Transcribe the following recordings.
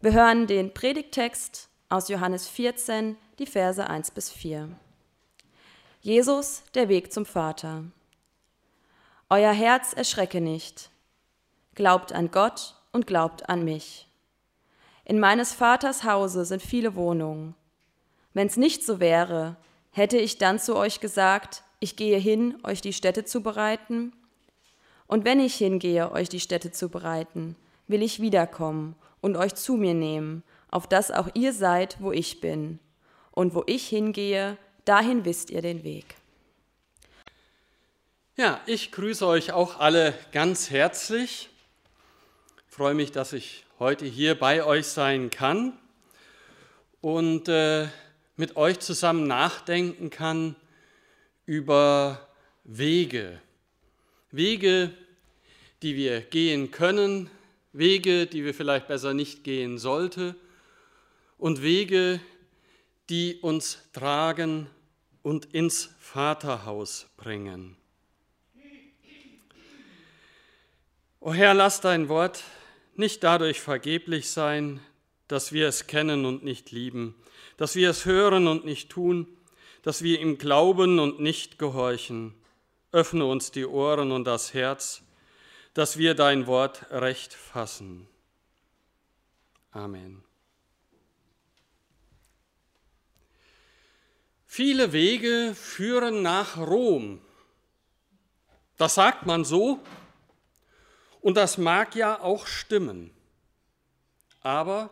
Wir hören den Predigttext aus Johannes 14, die Verse 1 bis 4. Jesus, der Weg zum Vater. Euer Herz erschrecke nicht. Glaubt an Gott und glaubt an mich. In meines Vaters Hause sind viele Wohnungen. Wenn's nicht so wäre, hätte ich dann zu euch gesagt, ich gehe hin, euch die Städte zu bereiten? Und wenn ich hingehe, euch die Städte zu bereiten, will ich wiederkommen und euch zu mir nehmen, auf dass auch ihr seid, wo ich bin. Und wo ich hingehe, dahin wisst ihr den Weg. Ja, ich grüße euch auch alle ganz herzlich. Ich freue mich, dass ich heute hier bei euch sein kann und äh, mit euch zusammen nachdenken kann über Wege. Wege, die wir gehen können, Wege, die wir vielleicht besser nicht gehen sollten und Wege, die uns tragen und ins Vaterhaus bringen. O Herr, lass dein Wort nicht dadurch vergeblich sein, dass wir es kennen und nicht lieben, dass wir es hören und nicht tun, dass wir ihm glauben und nicht gehorchen. Öffne uns die Ohren und das Herz, dass wir dein Wort recht fassen. Amen. Viele Wege führen nach Rom. Das sagt man so und das mag ja auch stimmen. Aber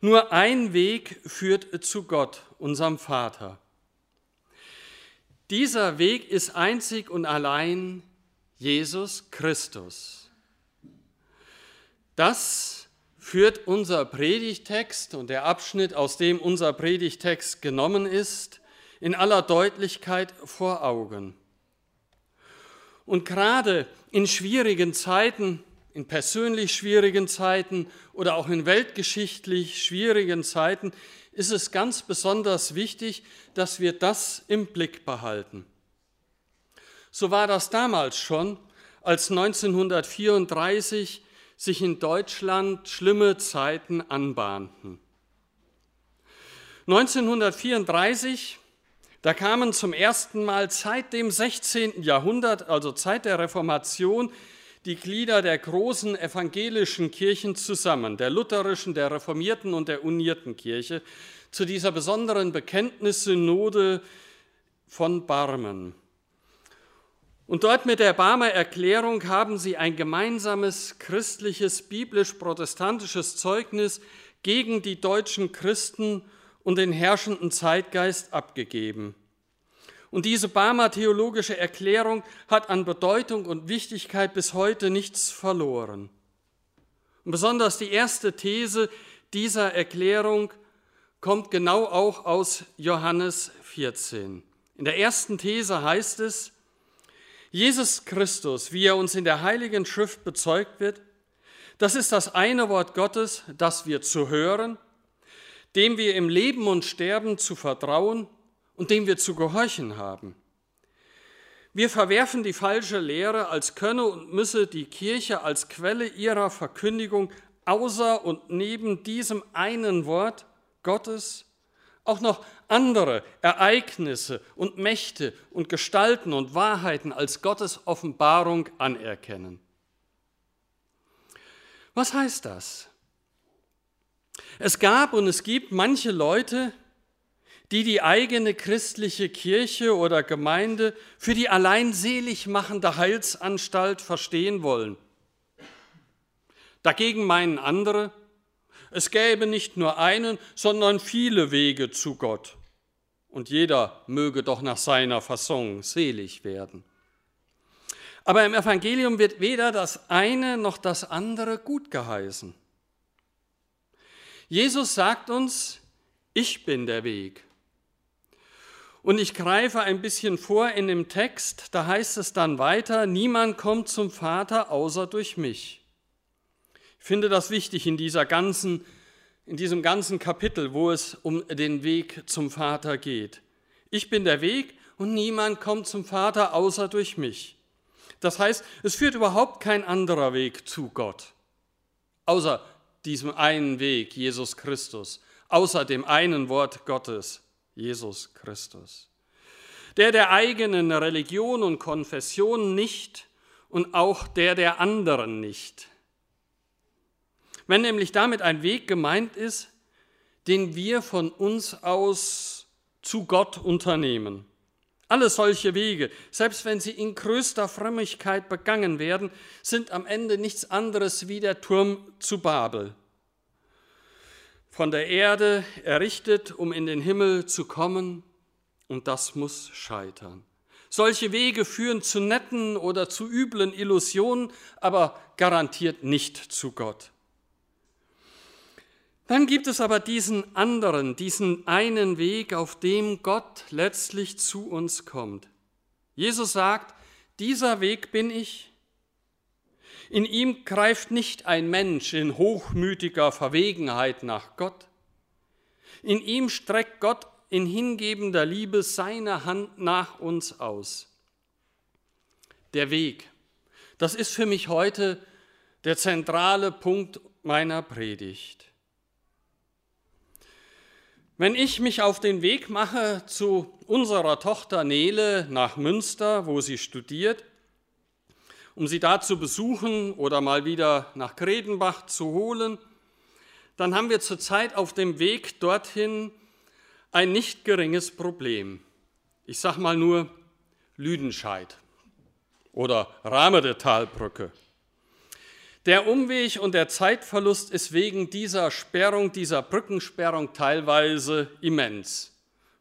nur ein Weg führt zu Gott, unserem Vater. Dieser Weg ist einzig und allein Jesus Christus. Das führt unser Predigtext und der Abschnitt, aus dem unser Predigtext genommen ist, in aller Deutlichkeit vor Augen. Und gerade in schwierigen Zeiten, in persönlich schwierigen Zeiten oder auch in weltgeschichtlich schwierigen Zeiten ist es ganz besonders wichtig, dass wir das im Blick behalten. So war das damals schon, als 1934 sich in Deutschland schlimme Zeiten anbahnten. 1934 da kamen zum ersten Mal seit dem 16. Jahrhundert, also Zeit der Reformation, die Glieder der großen evangelischen Kirchen zusammen, der lutherischen, der reformierten und der unierten Kirche, zu dieser besonderen Bekenntnissynode von Barmen. Und dort mit der Barmer Erklärung haben sie ein gemeinsames christliches, biblisch-protestantisches Zeugnis gegen die deutschen Christen und den herrschenden Zeitgeist abgegeben. Und diese Barmer theologische Erklärung hat an Bedeutung und Wichtigkeit bis heute nichts verloren. Und besonders die erste These dieser Erklärung kommt genau auch aus Johannes 14. In der ersten These heißt es, Jesus Christus, wie er uns in der Heiligen Schrift bezeugt wird, das ist das eine Wort Gottes, das wir zu hören dem wir im Leben und Sterben zu vertrauen und dem wir zu gehorchen haben. Wir verwerfen die falsche Lehre, als könne und müsse die Kirche als Quelle ihrer Verkündigung außer und neben diesem einen Wort Gottes auch noch andere Ereignisse und Mächte und Gestalten und Wahrheiten als Gottes Offenbarung anerkennen. Was heißt das? Es gab und es gibt manche Leute, die die eigene christliche Kirche oder Gemeinde für die allein selig machende Heilsanstalt verstehen wollen. Dagegen meinen andere, es gäbe nicht nur einen, sondern viele Wege zu Gott und jeder möge doch nach seiner Fasson selig werden. Aber im Evangelium wird weder das eine noch das andere gut geheißen. Jesus sagt uns, ich bin der Weg. Und ich greife ein bisschen vor in dem Text, da heißt es dann weiter, niemand kommt zum Vater außer durch mich. Finde das wichtig in, dieser ganzen, in diesem ganzen Kapitel, wo es um den Weg zum Vater geht. Ich bin der Weg und niemand kommt zum Vater außer durch mich. Das heißt, es führt überhaupt kein anderer Weg zu Gott, außer diesem einen Weg, Jesus Christus, außer dem einen Wort Gottes, Jesus Christus. Der der eigenen Religion und Konfession nicht und auch der der anderen nicht. Wenn nämlich damit ein Weg gemeint ist, den wir von uns aus zu Gott unternehmen. Alle solche Wege, selbst wenn sie in größter Frömmigkeit begangen werden, sind am Ende nichts anderes wie der Turm zu Babel. Von der Erde errichtet, um in den Himmel zu kommen, und das muss scheitern. Solche Wege führen zu netten oder zu üblen Illusionen, aber garantiert nicht zu Gott. Dann gibt es aber diesen anderen, diesen einen Weg, auf dem Gott letztlich zu uns kommt. Jesus sagt, dieser Weg bin ich. In ihm greift nicht ein Mensch in hochmütiger Verwegenheit nach Gott. In ihm streckt Gott in hingebender Liebe seine Hand nach uns aus. Der Weg, das ist für mich heute der zentrale Punkt meiner Predigt. Wenn ich mich auf den Weg mache zu unserer Tochter Nele nach Münster, wo sie studiert, um sie da zu besuchen oder mal wieder nach Kredenbach zu holen, dann haben wir zurzeit auf dem Weg dorthin ein nicht geringes Problem. Ich sage mal nur Lüdenscheid oder Rahmedetalbrücke. Der Umweg und der Zeitverlust ist wegen dieser Sperrung, dieser Brückensperrung teilweise immens.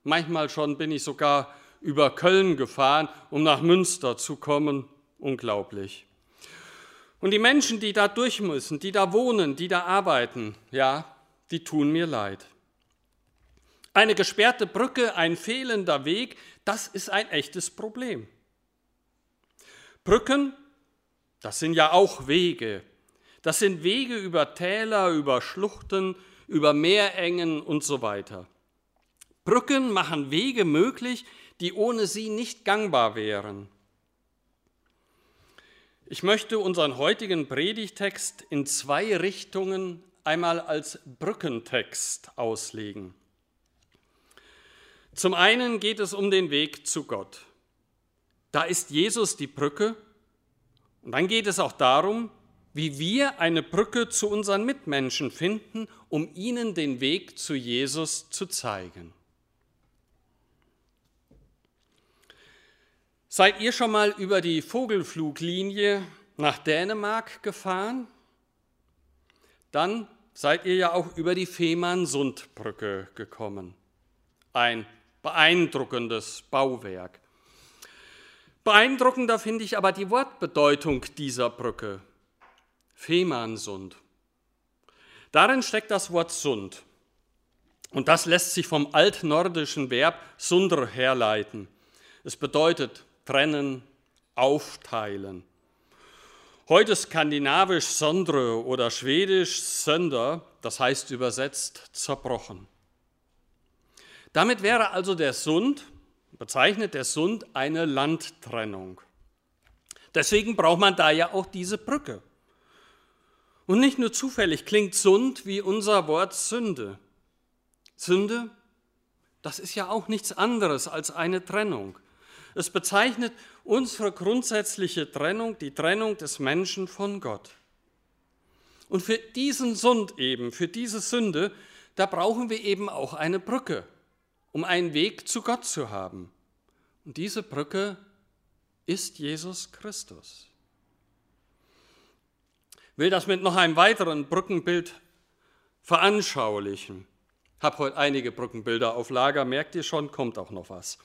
Manchmal schon bin ich sogar über Köln gefahren, um nach Münster zu kommen. Unglaublich. Und die Menschen, die da durch müssen, die da wohnen, die da arbeiten, ja, die tun mir leid. Eine gesperrte Brücke, ein fehlender Weg, das ist ein echtes Problem. Brücken, das sind ja auch Wege, das sind Wege über Täler, über Schluchten, über Meerengen und so weiter. Brücken machen Wege möglich, die ohne sie nicht gangbar wären. Ich möchte unseren heutigen Predigtext in zwei Richtungen einmal als Brückentext auslegen. Zum einen geht es um den Weg zu Gott. Da ist Jesus die Brücke. Und dann geht es auch darum, wie wir eine Brücke zu unseren Mitmenschen finden, um ihnen den Weg zu Jesus zu zeigen. Seid ihr schon mal über die Vogelfluglinie nach Dänemark gefahren? Dann seid ihr ja auch über die Fehmarnsundbrücke gekommen. Ein beeindruckendes Bauwerk. Beeindruckender finde ich aber die Wortbedeutung dieser Brücke. Fehmarnsund. Darin steckt das Wort Sund. Und das lässt sich vom altnordischen Verb sundr herleiten. Es bedeutet trennen, aufteilen. Heute skandinavisch sondre oder schwedisch sönder, das heißt übersetzt zerbrochen. Damit wäre also der Sund, bezeichnet der Sund eine Landtrennung. Deswegen braucht man da ja auch diese Brücke. Und nicht nur zufällig klingt Sund wie unser Wort Sünde. Sünde, das ist ja auch nichts anderes als eine Trennung. Es bezeichnet unsere grundsätzliche Trennung, die Trennung des Menschen von Gott. Und für diesen Sund eben, für diese Sünde, da brauchen wir eben auch eine Brücke, um einen Weg zu Gott zu haben. Und diese Brücke ist Jesus Christus will das mit noch einem weiteren Brückenbild veranschaulichen. Hab heute einige Brückenbilder auf Lager, merkt ihr schon, kommt auch noch was.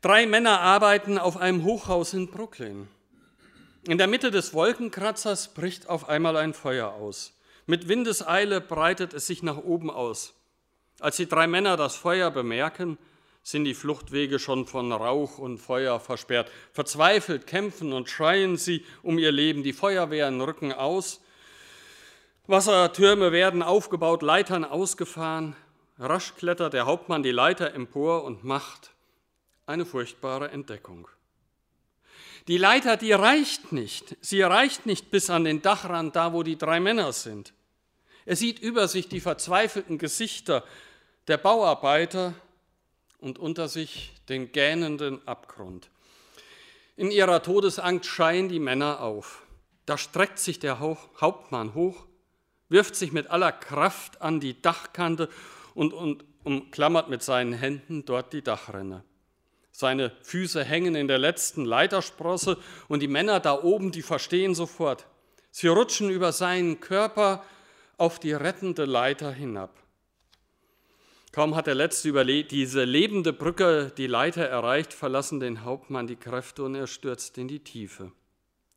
Drei Männer arbeiten auf einem Hochhaus in Brooklyn. In der Mitte des Wolkenkratzers bricht auf einmal ein Feuer aus. Mit Windeseile breitet es sich nach oben aus. Als die drei Männer das Feuer bemerken, sind die Fluchtwege schon von Rauch und Feuer versperrt. Verzweifelt kämpfen und schreien sie um ihr Leben. Die Feuerwehren rücken aus. Wassertürme werden aufgebaut, Leitern ausgefahren. Rasch klettert der Hauptmann die Leiter empor und macht eine furchtbare Entdeckung. Die Leiter, die reicht nicht. Sie reicht nicht bis an den Dachrand, da wo die drei Männer sind. Er sieht über sich die verzweifelten Gesichter der Bauarbeiter und unter sich den gähnenden Abgrund. In ihrer Todesangst schreien die Männer auf. Da streckt sich der Hauptmann hoch, wirft sich mit aller Kraft an die Dachkante und, und umklammert mit seinen Händen dort die Dachrinne. Seine Füße hängen in der letzten Leitersprosse und die Männer da oben, die verstehen sofort. Sie rutschen über seinen Körper auf die rettende Leiter hinab. Kaum hat der Letzte über diese lebende Brücke die Leiter erreicht, verlassen den Hauptmann die Kräfte und er stürzt in die Tiefe.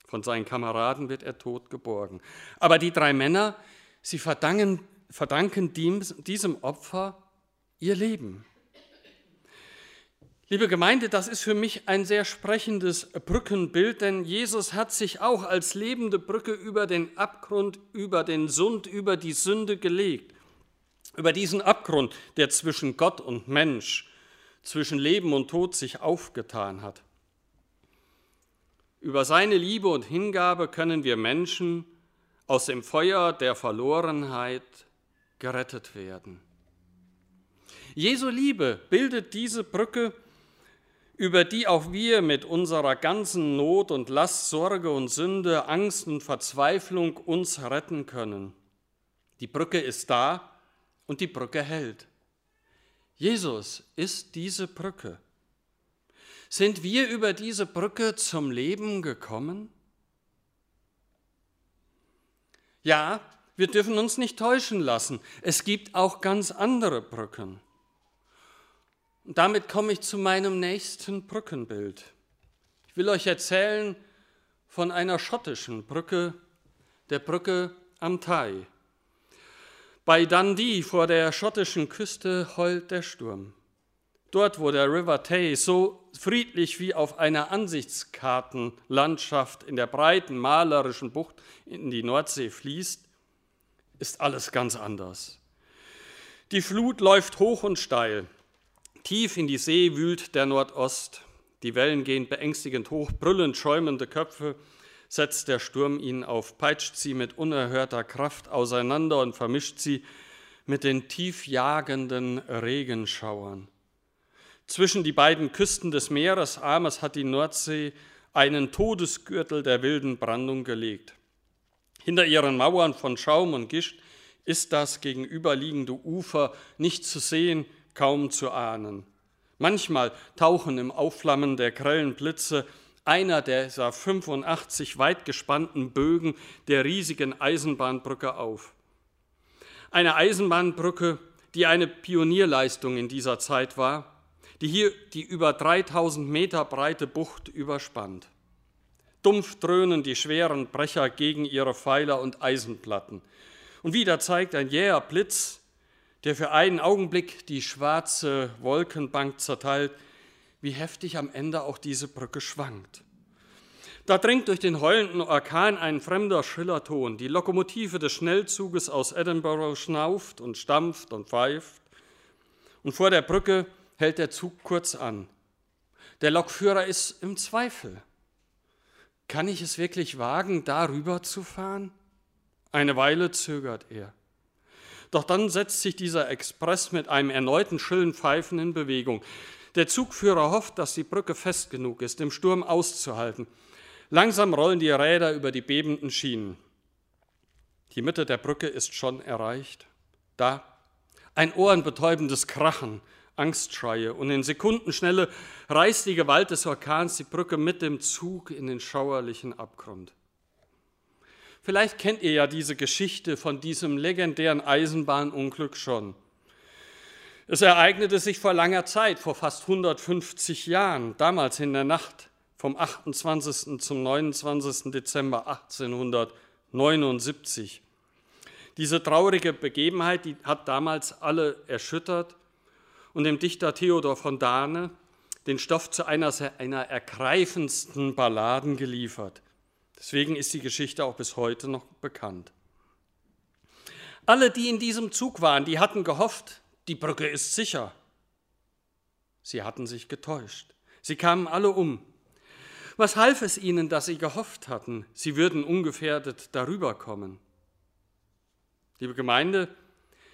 Von seinen Kameraden wird er tot geborgen. Aber die drei Männer, sie verdanken, verdanken diesem Opfer ihr Leben. Liebe Gemeinde, das ist für mich ein sehr sprechendes Brückenbild, denn Jesus hat sich auch als lebende Brücke über den Abgrund, über den Sund, über die Sünde gelegt. Über diesen Abgrund, der zwischen Gott und Mensch, zwischen Leben und Tod sich aufgetan hat. Über seine Liebe und Hingabe können wir Menschen aus dem Feuer der Verlorenheit gerettet werden. Jesu Liebe bildet diese Brücke, über die auch wir mit unserer ganzen Not und Last, Sorge und Sünde, Angst und Verzweiflung uns retten können. Die Brücke ist da und die Brücke hält. Jesus ist diese Brücke. Sind wir über diese Brücke zum Leben gekommen? Ja, wir dürfen uns nicht täuschen lassen. Es gibt auch ganz andere Brücken. Und damit komme ich zu meinem nächsten Brückenbild. Ich will euch erzählen von einer schottischen Brücke, der Brücke am Tay. Bei Dundee vor der schottischen Küste heult der Sturm. Dort, wo der River Tay so friedlich wie auf einer Ansichtskartenlandschaft in der breiten malerischen Bucht in die Nordsee fließt, ist alles ganz anders. Die Flut läuft hoch und steil. Tief in die See wühlt der Nordost. Die Wellen gehen beängstigend hoch, brüllend schäumende Köpfe setzt der Sturm ihnen auf, peitscht sie mit unerhörter Kraft auseinander und vermischt sie mit den tiefjagenden Regenschauern. Zwischen die beiden Küsten des Meeresarmes hat die Nordsee einen Todesgürtel der wilden Brandung gelegt. Hinter ihren Mauern von Schaum und Gischt ist das gegenüberliegende Ufer nicht zu sehen, kaum zu ahnen. Manchmal tauchen im Aufflammen der grellen Blitze einer dieser 85 weit gespannten Bögen der riesigen Eisenbahnbrücke auf. Eine Eisenbahnbrücke, die eine Pionierleistung in dieser Zeit war, die hier die über 3000 Meter breite Bucht überspannt. Dumpf dröhnen die schweren Brecher gegen ihre Pfeiler und Eisenplatten. Und wieder zeigt ein jäher Blitz der für einen Augenblick die schwarze Wolkenbank zerteilt, wie heftig am Ende auch diese Brücke schwankt. Da dringt durch den heulenden Orkan ein fremder Schillerton. Die Lokomotive des Schnellzuges aus Edinburgh schnauft und stampft und pfeift. Und vor der Brücke hält der Zug kurz an. Der Lokführer ist im Zweifel. Kann ich es wirklich wagen, darüber zu fahren? Eine Weile zögert er. Doch dann setzt sich dieser Express mit einem erneuten schrillen Pfeifen in Bewegung. Der Zugführer hofft, dass die Brücke fest genug ist, im Sturm auszuhalten. Langsam rollen die Räder über die bebenden Schienen. Die Mitte der Brücke ist schon erreicht. Da ein ohrenbetäubendes Krachen, Angstschreie und in Sekundenschnelle reißt die Gewalt des Orkans die Brücke mit dem Zug in den schauerlichen Abgrund. Vielleicht kennt ihr ja diese Geschichte von diesem legendären Eisenbahnunglück schon. Es ereignete sich vor langer Zeit, vor fast 150 Jahren, damals in der Nacht vom 28. zum 29. Dezember 1879. Diese traurige Begebenheit, die hat damals alle erschüttert und dem Dichter Theodor von Dahne den Stoff zu einer, einer ergreifendsten Balladen geliefert. Deswegen ist die Geschichte auch bis heute noch bekannt. Alle, die in diesem Zug waren, die hatten gehofft, die Brücke ist sicher. Sie hatten sich getäuscht. Sie kamen alle um. Was half es ihnen, dass sie gehofft hatten, sie würden ungefährdet darüber kommen? Liebe Gemeinde,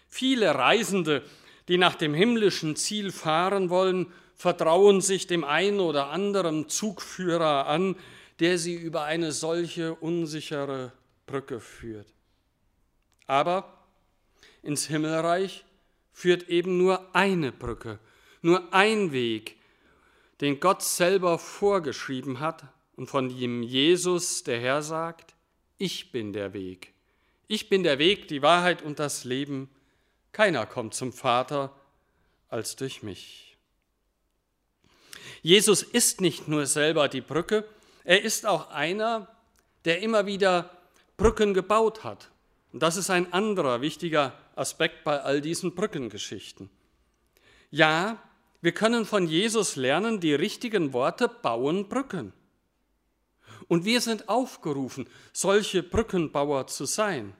viele Reisende, die nach dem himmlischen Ziel fahren wollen, vertrauen sich dem einen oder anderen Zugführer an, der sie über eine solche unsichere Brücke führt. Aber ins Himmelreich führt eben nur eine Brücke, nur ein Weg, den Gott selber vorgeschrieben hat und von dem Jesus, der Herr, sagt, ich bin der Weg. Ich bin der Weg, die Wahrheit und das Leben. Keiner kommt zum Vater als durch mich. Jesus ist nicht nur selber die Brücke, er ist auch einer, der immer wieder Brücken gebaut hat. Und das ist ein anderer wichtiger Aspekt bei all diesen Brückengeschichten. Ja, wir können von Jesus lernen, die richtigen Worte bauen Brücken. Und wir sind aufgerufen, solche Brückenbauer zu sein.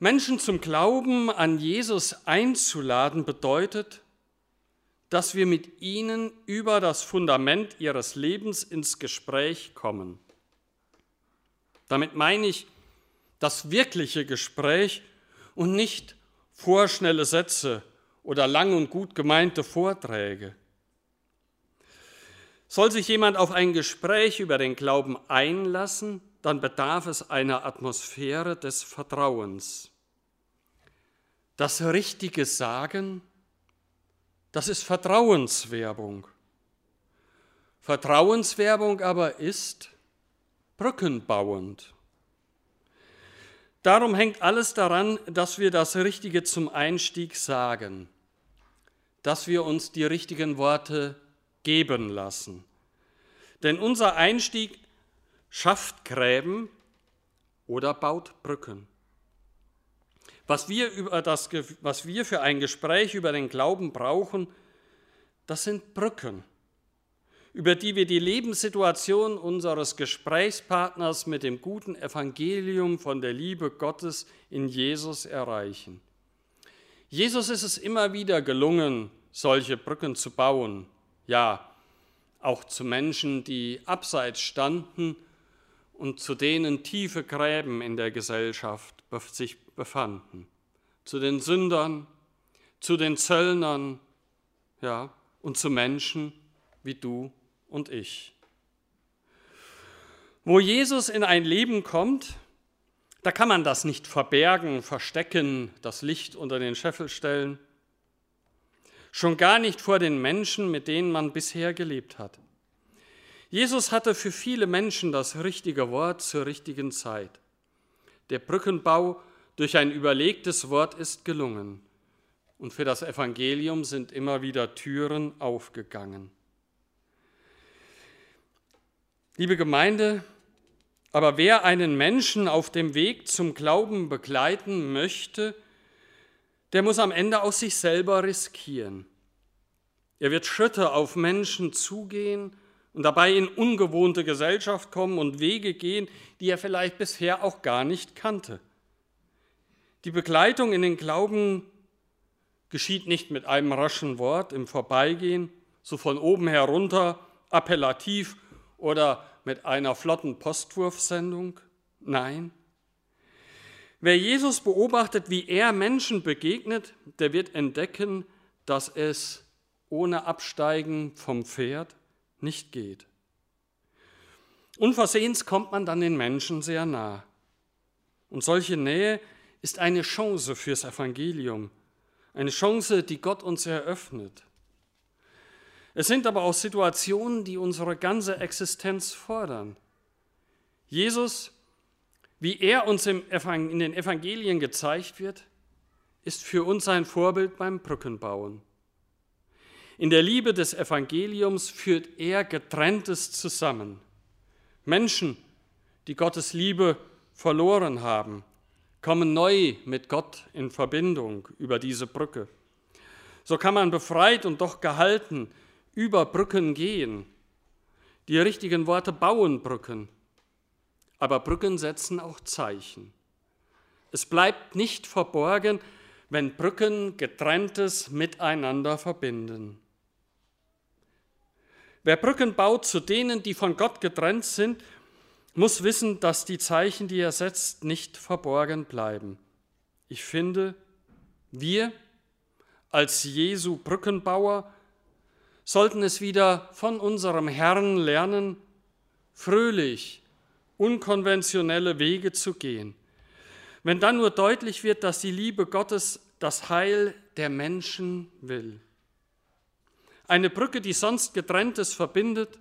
Menschen zum Glauben an Jesus einzuladen bedeutet, dass wir mit ihnen über das Fundament ihres Lebens ins Gespräch kommen. Damit meine ich das wirkliche Gespräch und nicht vorschnelle Sätze oder lang und gut gemeinte Vorträge. Soll sich jemand auf ein Gespräch über den Glauben einlassen, dann bedarf es einer Atmosphäre des Vertrauens. Das richtige Sagen, das ist Vertrauenswerbung. Vertrauenswerbung aber ist brückenbauend. Darum hängt alles daran, dass wir das Richtige zum Einstieg sagen, dass wir uns die richtigen Worte geben lassen. Denn unser Einstieg schafft Gräben oder baut Brücken. Was wir, über das, was wir für ein Gespräch über den Glauben brauchen, das sind Brücken, über die wir die Lebenssituation unseres Gesprächspartners mit dem guten Evangelium von der Liebe Gottes in Jesus erreichen. Jesus ist es immer wieder gelungen, solche Brücken zu bauen ja auch zu Menschen, die abseits standen und zu denen tiefe Gräben in der Gesellschaft sich befanden, zu den Sündern, zu den Zöllnern, ja, und zu Menschen wie du und ich. Wo Jesus in ein Leben kommt, da kann man das nicht verbergen, verstecken, das Licht unter den Scheffel stellen schon gar nicht vor den Menschen, mit denen man bisher gelebt hat. Jesus hatte für viele Menschen das richtige Wort zur richtigen Zeit. Der Brückenbau durch ein überlegtes Wort ist gelungen und für das Evangelium sind immer wieder Türen aufgegangen. Liebe Gemeinde, aber wer einen Menschen auf dem Weg zum Glauben begleiten möchte, der muss am Ende auch sich selber riskieren. Er wird Schritte auf Menschen zugehen und dabei in ungewohnte Gesellschaft kommen und Wege gehen, die er vielleicht bisher auch gar nicht kannte. Die Begleitung in den Glauben geschieht nicht mit einem raschen Wort im Vorbeigehen, so von oben herunter, appellativ oder mit einer flotten Postwurfsendung. Nein, Wer Jesus beobachtet, wie er Menschen begegnet, der wird entdecken, dass es ohne Absteigen vom Pferd nicht geht. Unversehens kommt man dann den Menschen sehr nah. Und solche Nähe ist eine Chance fürs Evangelium, eine Chance, die Gott uns eröffnet. Es sind aber auch Situationen, die unsere ganze Existenz fordern. Jesus wie er uns in den Evangelien gezeigt wird, ist für uns ein Vorbild beim Brückenbauen. In der Liebe des Evangeliums führt er getrenntes zusammen. Menschen, die Gottes Liebe verloren haben, kommen neu mit Gott in Verbindung über diese Brücke. So kann man befreit und doch gehalten über Brücken gehen. Die richtigen Worte bauen Brücken aber Brücken setzen auch Zeichen. Es bleibt nicht verborgen, wenn Brücken getrenntes miteinander verbinden. Wer Brücken baut zu denen, die von Gott getrennt sind, muss wissen, dass die Zeichen, die er setzt, nicht verborgen bleiben. Ich finde, wir als Jesu Brückenbauer sollten es wieder von unserem Herrn lernen, fröhlich, unkonventionelle Wege zu gehen. Wenn dann nur deutlich wird, dass die Liebe Gottes das Heil der Menschen will. Eine Brücke, die sonst getrenntes verbindet,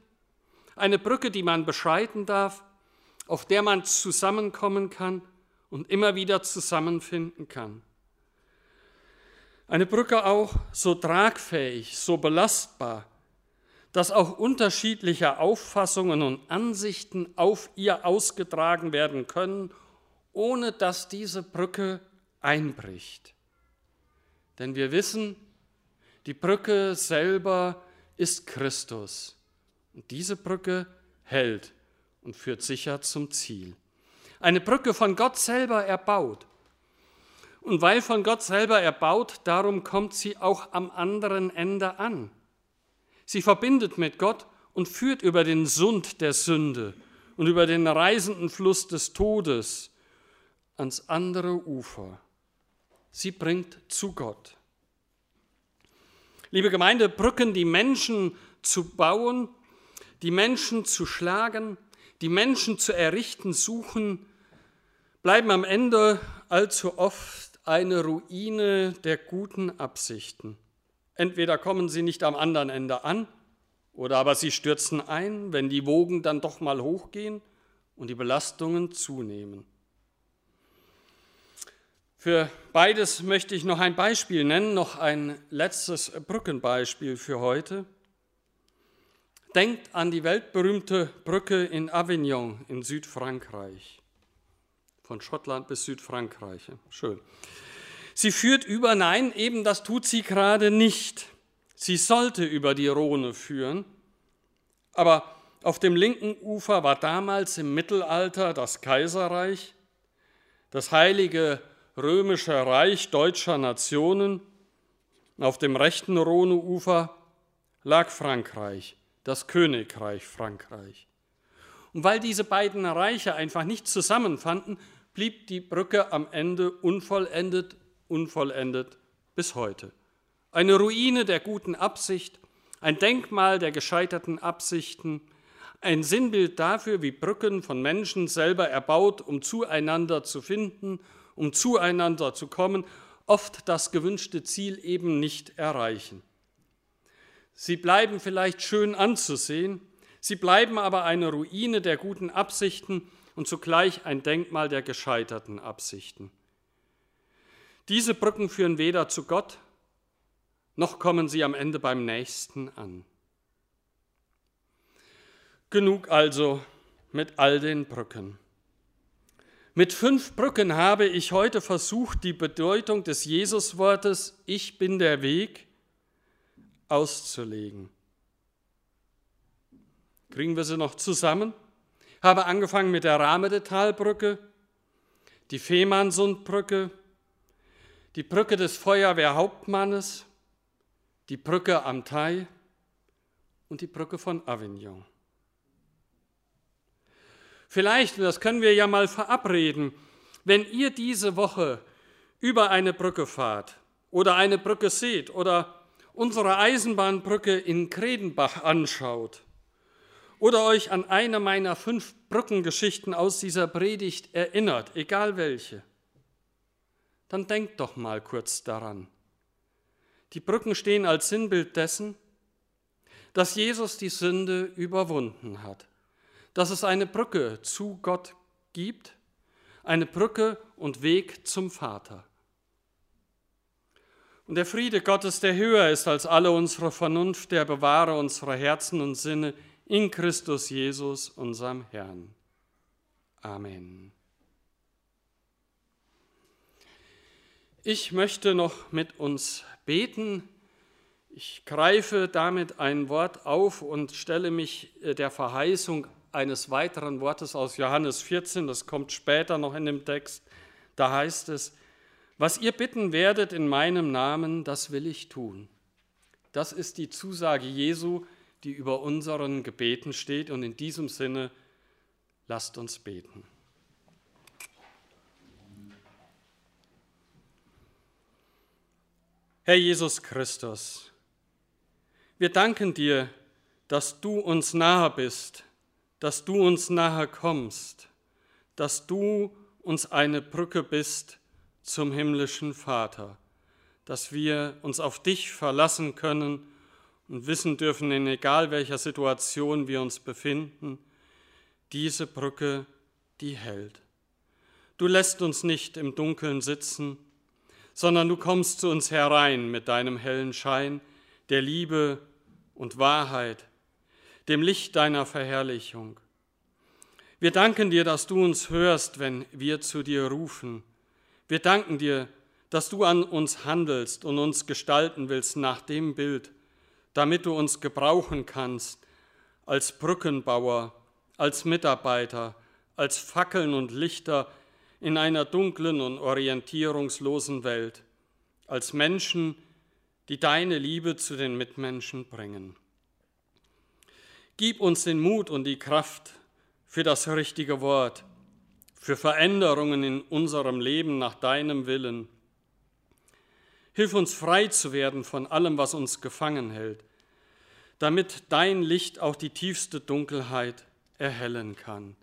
eine Brücke, die man beschreiten darf, auf der man zusammenkommen kann und immer wieder zusammenfinden kann. Eine Brücke auch so tragfähig, so belastbar, dass auch unterschiedliche Auffassungen und Ansichten auf ihr ausgetragen werden können, ohne dass diese Brücke einbricht. Denn wir wissen, die Brücke selber ist Christus. Und diese Brücke hält und führt sicher zum Ziel. Eine Brücke von Gott selber erbaut. Und weil von Gott selber erbaut, darum kommt sie auch am anderen Ende an. Sie verbindet mit Gott und führt über den Sund der Sünde und über den reisenden Fluss des Todes ans andere Ufer. Sie bringt zu Gott. Liebe Gemeinde, Brücken, die Menschen zu bauen, die Menschen zu schlagen, die Menschen zu errichten suchen, bleiben am Ende allzu oft eine Ruine der guten Absichten. Entweder kommen sie nicht am anderen Ende an, oder aber sie stürzen ein, wenn die Wogen dann doch mal hochgehen und die Belastungen zunehmen. Für beides möchte ich noch ein Beispiel nennen, noch ein letztes Brückenbeispiel für heute. Denkt an die weltberühmte Brücke in Avignon in Südfrankreich von Schottland bis Südfrankreich. Schön. Sie führt über, nein, eben das tut sie gerade nicht. Sie sollte über die Rhone führen, aber auf dem linken Ufer war damals im Mittelalter das Kaiserreich, das heilige römische Reich deutscher Nationen. Auf dem rechten Rhoneufer lag Frankreich, das Königreich Frankreich. Und weil diese beiden Reiche einfach nicht zusammenfanden, blieb die Brücke am Ende unvollendet, unvollendet bis heute. Eine Ruine der guten Absicht, ein Denkmal der gescheiterten Absichten, ein Sinnbild dafür, wie Brücken von Menschen selber erbaut, um zueinander zu finden, um zueinander zu kommen, oft das gewünschte Ziel eben nicht erreichen. Sie bleiben vielleicht schön anzusehen, sie bleiben aber eine Ruine der guten Absichten, und zugleich ein Denkmal der gescheiterten Absichten. Diese Brücken führen weder zu Gott, noch kommen sie am Ende beim Nächsten an. Genug also mit all den Brücken. Mit fünf Brücken habe ich heute versucht, die Bedeutung des Jesuswortes Ich bin der Weg auszulegen. Kriegen wir sie noch zusammen? habe angefangen mit der Rahmedetalbrücke, die Fehmarnsundbrücke, die Brücke des Feuerwehrhauptmannes, die Brücke am Thai und die Brücke von Avignon. Vielleicht, und das können wir ja mal verabreden, wenn ihr diese Woche über eine Brücke fahrt oder eine Brücke seht oder unsere Eisenbahnbrücke in Kredenbach anschaut, oder euch an eine meiner fünf Brückengeschichten aus dieser Predigt erinnert, egal welche, dann denkt doch mal kurz daran. Die Brücken stehen als Sinnbild dessen, dass Jesus die Sünde überwunden hat, dass es eine Brücke zu Gott gibt, eine Brücke und Weg zum Vater. Und der Friede Gottes, der höher ist als alle unsere Vernunft, der bewahre unsere Herzen und Sinne in Christus Jesus, unserem Herrn. Amen. Ich möchte noch mit uns beten. Ich greife damit ein Wort auf und stelle mich äh, der Verheißung eines weiteren Wortes aus Johannes 14, das kommt später noch in dem Text. Da heißt es, was ihr bitten werdet in meinem Namen, das will ich tun. Das ist die Zusage Jesu, die über unseren Gebeten steht. Und in diesem Sinne Lasst uns beten. Herr Jesus Christus, wir danken dir, dass du uns nahe bist, dass du uns nahe kommst, dass du uns eine Brücke bist zum himmlischen Vater, dass wir uns auf dich verlassen können und wissen dürfen, in egal welcher Situation wir uns befinden, diese Brücke, die hält. Du lässt uns nicht im Dunkeln sitzen, sondern du kommst zu uns herein mit deinem hellen Schein der Liebe und Wahrheit, dem Licht deiner Verherrlichung. Wir danken dir, dass du uns hörst, wenn wir zu dir rufen. Wir danken dir, dass du an uns handelst und uns gestalten willst nach dem Bild, damit du uns gebrauchen kannst als Brückenbauer, als Mitarbeiter, als Fackeln und Lichter in einer dunklen und orientierungslosen Welt, als Menschen, die deine Liebe zu den Mitmenschen bringen. Gib uns den Mut und die Kraft für das richtige Wort, für Veränderungen in unserem Leben nach deinem Willen. Hilf uns frei zu werden von allem, was uns gefangen hält, damit dein Licht auch die tiefste Dunkelheit erhellen kann.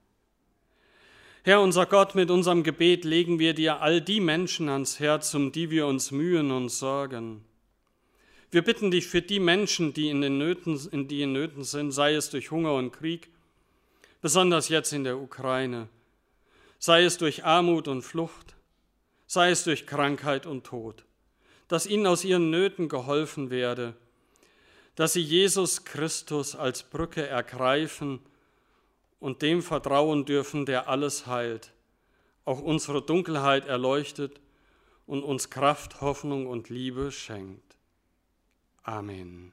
Herr unser Gott, mit unserem Gebet legen wir dir all die Menschen ans Herz, um die wir uns mühen und sorgen. Wir bitten dich für die Menschen, die in, den Nöten, in die in Nöten sind, sei es durch Hunger und Krieg, besonders jetzt in der Ukraine, sei es durch Armut und Flucht, sei es durch Krankheit und Tod, dass ihnen aus ihren Nöten geholfen werde, dass sie Jesus Christus als Brücke ergreifen und dem vertrauen dürfen, der alles heilt, auch unsere Dunkelheit erleuchtet und uns Kraft, Hoffnung und Liebe schenkt. Amen.